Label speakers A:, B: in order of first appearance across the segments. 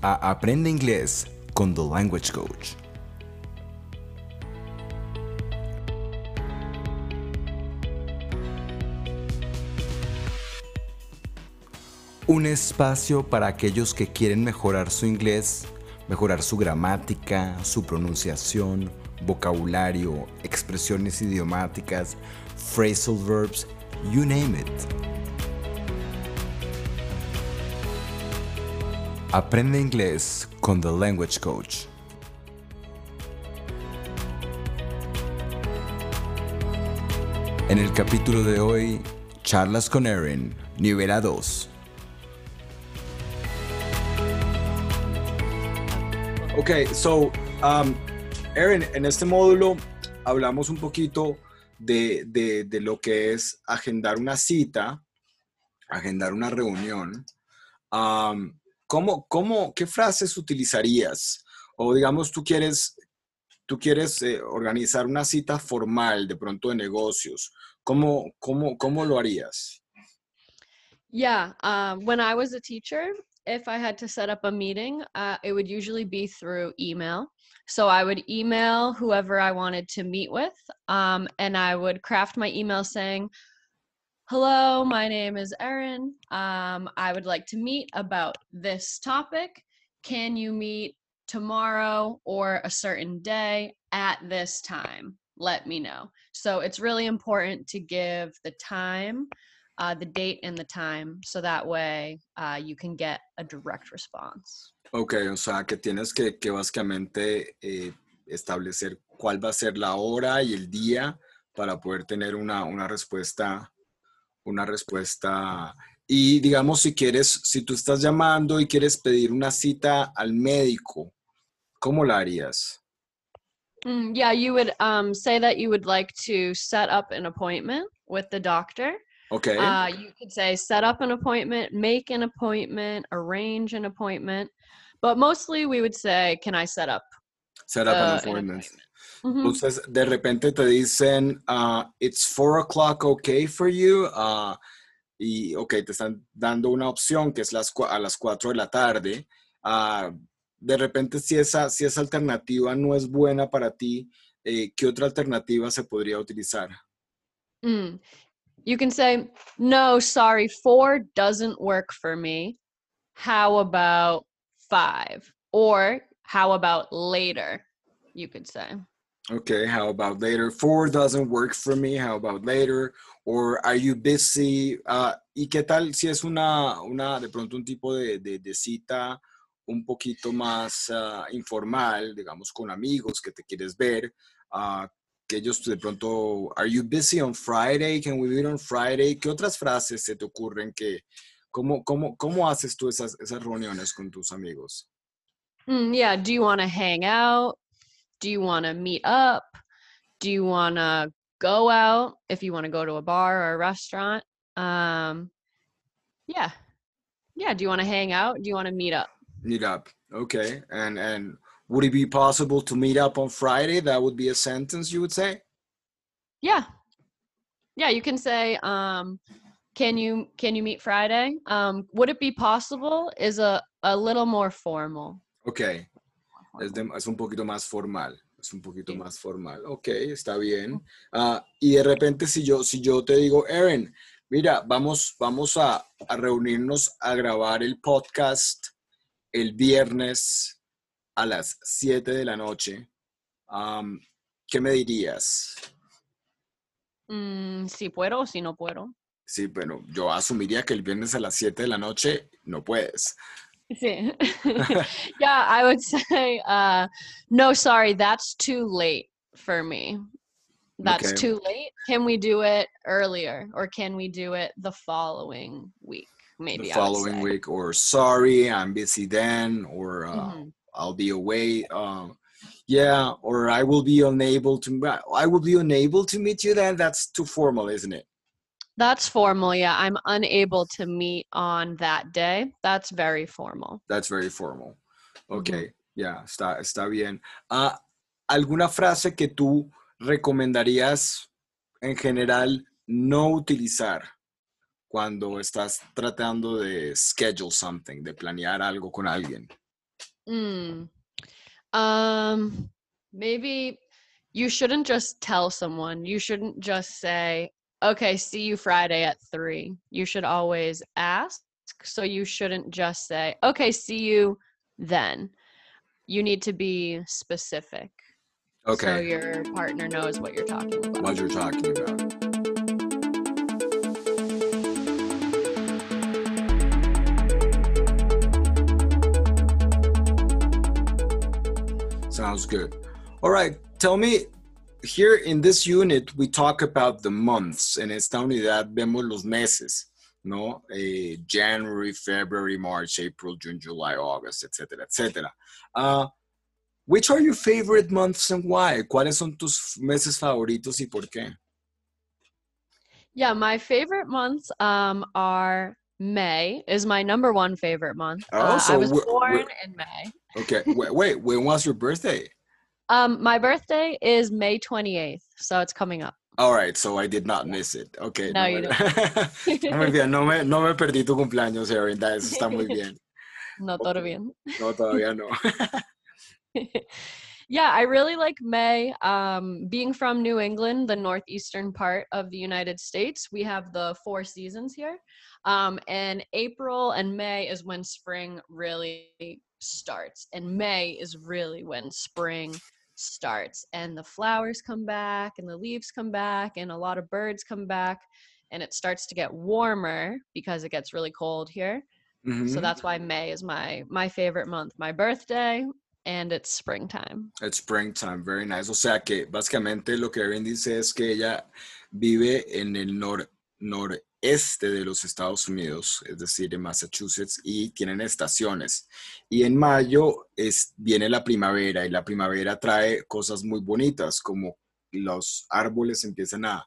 A: a Aprende Inglés con The Language Coach. Un espacio para aquellos que quieren mejorar su inglés, mejorar su gramática, su pronunciación, vocabulario, expresiones idiomáticas, phrasal verbs, you name it. Aprende inglés con The Language Coach. En el capítulo de hoy, charlas con Erin, nivel 2.
B: Ok, so, um, Erin, en este módulo hablamos un poquito de, de, lo que es agendar una cita, agendar una reunión. Um, ¿cómo, cómo, ¿Qué frases utilizarías? O digamos, tú quieres, tú quieres eh, organizar una cita formal de pronto de negocios. ¿Cómo, cómo, cómo lo harías?
C: Yeah, um, when I was a teacher, if I had to set up a meeting, uh, it would usually be through email. So I would email whoever I wanted to meet with, um, and I would craft my email saying, Hello, my name is Erin. Um, I would like to meet about this topic. Can you meet tomorrow or a certain day at this time? Let me know. So it's really important to give the time uh, the date and the time so that way uh, you can get a direct response.
B: Ok, o sea que tienes que, que básicamente eh, establecer cuál va a ser la hora y el día para poder tener una, una respuesta, una respuesta. Y digamos, si quieres, si tú estás llamando y quieres pedir una cita al médico, ¿cómo la harías?
C: Mm, yeah, you would um, say that you would like to set up an appointment with the doctor.
B: Okay.
C: Uh, you could say set up an appointment, make an appointment, arrange an appointment. But mostly we would say, can I set up?
B: Set up
C: uh,
B: an
C: an
B: appointment. Entonces, de repente te dicen, ah, it's four o'clock okay for you. Ah, y, ok, te están dando una opción que es las, a las 4 de la tarde. Ah, de repente, si esa, si esa alternativa no es buena para ti, eh, ¿qué otra alternativa se podría utilizar?
C: Mm. You can say, no, sorry, four doesn't work for me. How about five? Or how about later? You could say.
B: Okay, how about later? Four doesn't work for me. How about later? Or are you busy? Ah, ¿Y qué tal si es una, una de pronto un tipo de, de, de cita un poquito más ah, informal, digamos, con amigos que te quieres ver? ah, que ellos de pronto, are you busy on Friday? Can we meet on Friday? ¿Qué otras frases se te ocurren que, cómo, cómo, cómo haces tú esas, esas reuniones con tus amigos?
C: Mm, yeah. Do you want to hang out? Do you want to meet up? Do you want to go out if you want to go to a bar or a restaurant? Um, yeah. Yeah. Do you want to hang out? Do you want to meet up?
B: Meet up. Okay. And and would it be possible to meet up on Friday? That would be a sentence you would say?
C: Yeah. Yeah, you can say, um, can you can you meet Friday? Um, would it be possible? Is a, a little more formal.
B: Okay. Es, de- es un poquito más formal. Es un poquito
C: Sí.
B: más formal. Ok, está bien. Ah, y de repente si yo, si yo te digo, Erin, mira, vamos, vamos a, a reunirnos a grabar el podcast el viernes a las 7 de la noche. ¿Qué me dirías?
C: Mm, si puedo o si no puedo.
B: Sí, bueno, yo asumiría que el viernes a las 7 de la noche no puedes.
C: Sí. yeah, I would say, uh, no, sorry, that's too late for me. That's
B: Okay.
C: too late. Can we do it earlier or can we do it the following week? Maybe
B: the following week, or sorry, I'm busy then, or uh,
C: Mhm.
B: I'll be away. Uh, yeah, or I will be unable to. I will be unable to meet you then. That's too formal, isn't it?
C: That's formal. Yeah, I'm unable to meet on that day. That's very formal.
B: That's very formal.
C: Ujú.
B: Okay, yeah, está, está bien. Ah, ¿Alguna frase que tú recomendarías en general no utilizar cuando estás tratando de schedule something, de planear algo con alguien?
C: Mm. Um, maybe you shouldn't just tell someone. You shouldn't just say, "Okay, see you Friday at 3." You should always ask. So you shouldn't just say, "Okay, see you then." You need to be specific. So
B: Okay,
C: your partner knows what you're talking about.
B: what you're talking about. Sounds good. All right, tell me, here in this unit, we talk about the months. En esta unidad vemos los meses, ¿no? Eh, January, February, March, April, June, July, August, etcétera, etcétera. Ah, which are your favorite months and why? ¿Cuáles son tus meses favoritos y por qué?
C: Yeah, my favorite months um are May is my number one favorite month.
B: Oh,
C: Uh, I
B: so
C: was
B: we're-
C: born in May.
B: Okay, wait, wait, when was your birthday?
C: Um, my birthday is May 28th, so it's coming up.
B: All right, so I did not miss it. Okay.
C: No,
B: me-
C: you
B: Muy bien, no me, no me perdí tu cumpleaños, Erin. that- Eso está muy bien.
C: No, todo bien.
B: No, todavía no.
C: yeah, I really like May. Um, being from New England, the northeastern part of the United States, we have the four seasons here. Um, and April and May is when spring really starts. And May is really when spring starts. And the flowers come back, and the leaves come back, and a lot of birds come back. And it starts to get warmer because it gets really cold here. So
B: mm-hmm.
C: that's why May is my my favorite month. My birthday and it's springtime.
B: It's springtime, very nice. O sea que básicamente lo que Erin dice es que ella vive en el nor- noreste de los Estados Unidos, es decir, en Massachusetts, y tienen estaciones. Y en mayo es, viene la primavera y la primavera trae cosas muy bonitas, como los árboles empiezan a,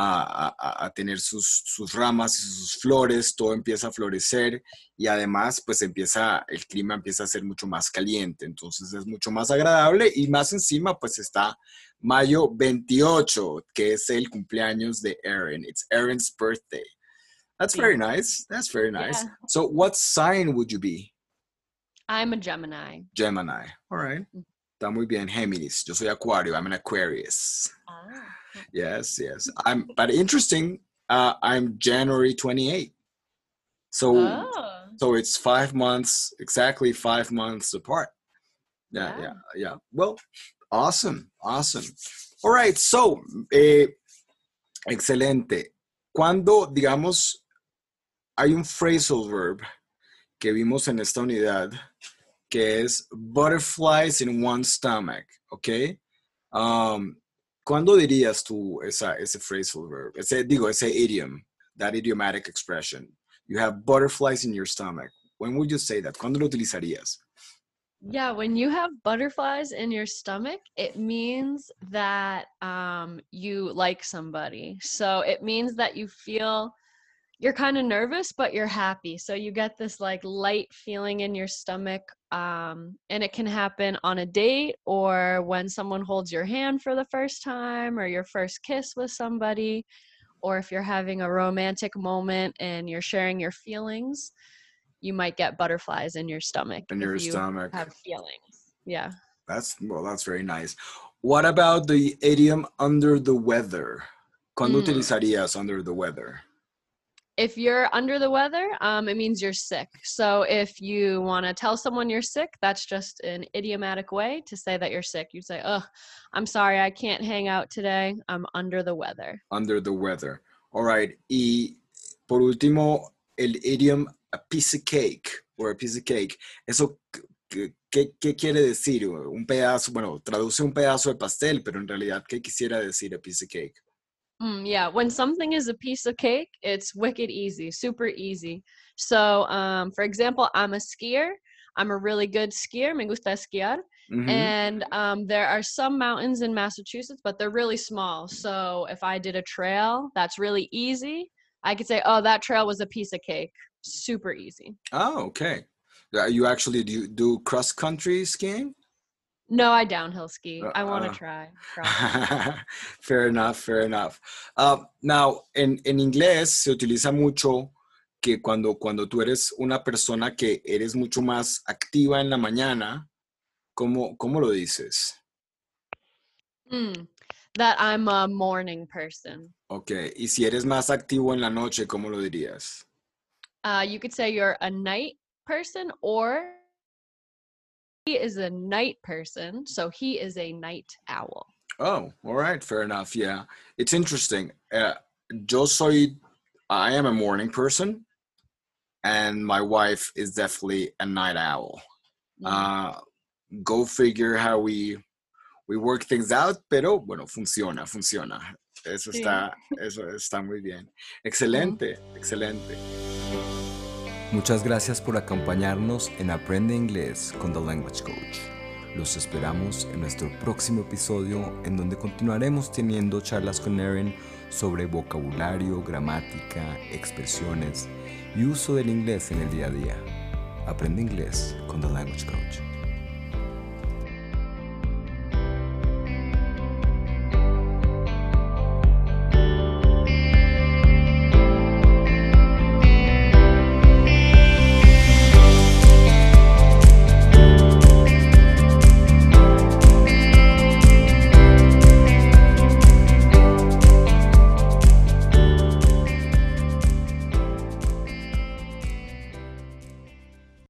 B: a- a- a tener sus, sus ramas y sus flores, todo empieza a florecer y además pues empieza, el clima empieza a ser mucho más caliente, entonces es mucho más agradable y más encima pues está mayo 28, que es el cumpleaños de Erin. It's Erin's birthday. That's very nice. That's very nice.
C: Yeah.
B: So what sign would you be?
C: I'm a Gemini.
B: Gemini. All right. Está muy bien. Géminis. Yo soy Acuario. I'm an Aquarius. Yes, yes. I'm but interesting. Uh, I'm January 28. So
C: Oh.
B: so it's five months, exactly five months apart. Yeah,
C: Yeah.
B: yeah, yeah. Well, awesome, awesome. All right, so, eh, excelente. Cuando, digamos, hay un phrasal verb que vimos en esta unidad que es butterflies in one stomach, ¿ok? Um, ¿Cuándo dirías tú esa, ese phrasal verb? Ese, digo, ese idiom, that idiomatic expression. You have butterflies in your stomach. When would you say that? ¿Cuándo lo utilizarías?
C: Yeah, when you have butterflies in your stomach, it means that um, you like somebody. So it means that you feel you're kind of nervous, but you're happy. So you get this like light feeling in your stomach. Um, and it can happen on a date or when someone holds your hand for the first time or your first kiss with somebody, or if you're having a romantic moment and you're sharing your feelings, you might get butterflies in your stomach.
B: In your
C: you
B: stomach.
C: have feelings. Yeah.
B: That's well, that's very nice. What about the idiom under the weather? ¿Cuándo
C: Mm.
B: utilizarías under the weather?
C: If you're under the weather, um, it means you're sick. So if you want to tell someone you're sick, that's just an idiomatic way to say that you're sick. You say, "Oh, I'm sorry, I can't hang out today. I'm under the weather."
B: Under the weather. All right. Y por último, el idiom a piece of cake or a piece of cake. Eso, ¿qué, qué- quiere decir? Un pedazo, bueno, traduce un pedazo de pastel, pero en realidad, ¿qué quisiera decir a piece of cake?
C: Mm, yeah, when something is a piece of cake, it's wicked easy, super easy. So, um, for example, I'm a skier. I'm a really good skier. Me gusta esquiar.
B: Ujú.
C: And um, there are some mountains in Massachusetts, but they're really small. So if I did a trail that's really easy, I could say, oh, that trail was a piece of cake. Super easy.
B: Oh, okay. Uh, You actually do, do cross country skiing?
C: No, I downhill ski. I want to
B: Uh,
C: try.
B: fair enough, fair enough. Uh, now, en, en inglés se utiliza mucho que cuando, cuando tú eres una persona que eres mucho más activa en la mañana, ¿cómo, cómo lo dices?
C: Mm, that I'm a morning person.
B: Ok, y si eres más activo en la noche, ¿cómo lo dirías?
C: Uh, you could say you're a night person, or is a night person, so he is a night owl.
B: Oh, all right, fair enough. Yeah, it's interesting. Uh, yo soy, I am a morning person, and my wife is definitely a night owl.
C: Mm.
B: Uh, go figure how we we work things out, pero bueno, funciona, funciona. Eso
C: Sí.
B: está, eso está muy bien. Excelente, excelente.
A: Muchas gracias por acompañarnos en Aprende Inglés con The Language Coach. Los esperamos en nuestro próximo episodio en donde continuaremos teniendo charlas con Erin sobre vocabulario, gramática, expresiones y uso del inglés en el día a día. Aprende Inglés con The Language Coach.